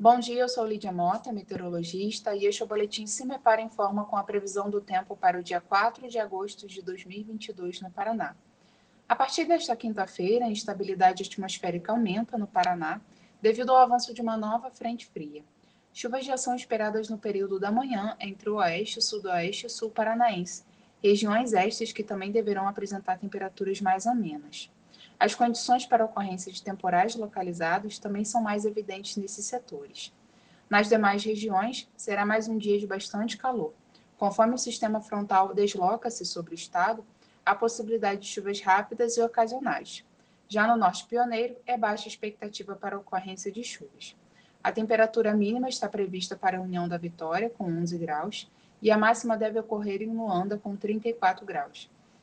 Bom dia, eu sou Lídia Mota, meteorologista, e este é o boletim Cimepar Informa com a previsão do tempo para o dia 4 de agosto de 2022 no Paraná. A partir desta quinta-feira, a instabilidade atmosférica aumenta no Paraná devido ao avanço de uma nova frente fria. Chuvas já são esperadas no período da manhã entre o oeste, sudoeste e sul paranaense, regiões estes que também deverão apresentar temperaturas mais amenas. As condições para ocorrência de temporais localizados também são mais evidentes nesses setores. Nas demais regiões, será mais um dia de bastante calor. Conforme o sistema frontal desloca-se sobre o estado, há possibilidade de chuvas rápidas e ocasionais. Já no norte pioneiro, é baixa expectativa para a ocorrência de chuvas. A temperatura mínima está prevista para a União da Vitória, com 11 graus, e a máxima deve ocorrer em Luanda, com 34 graus.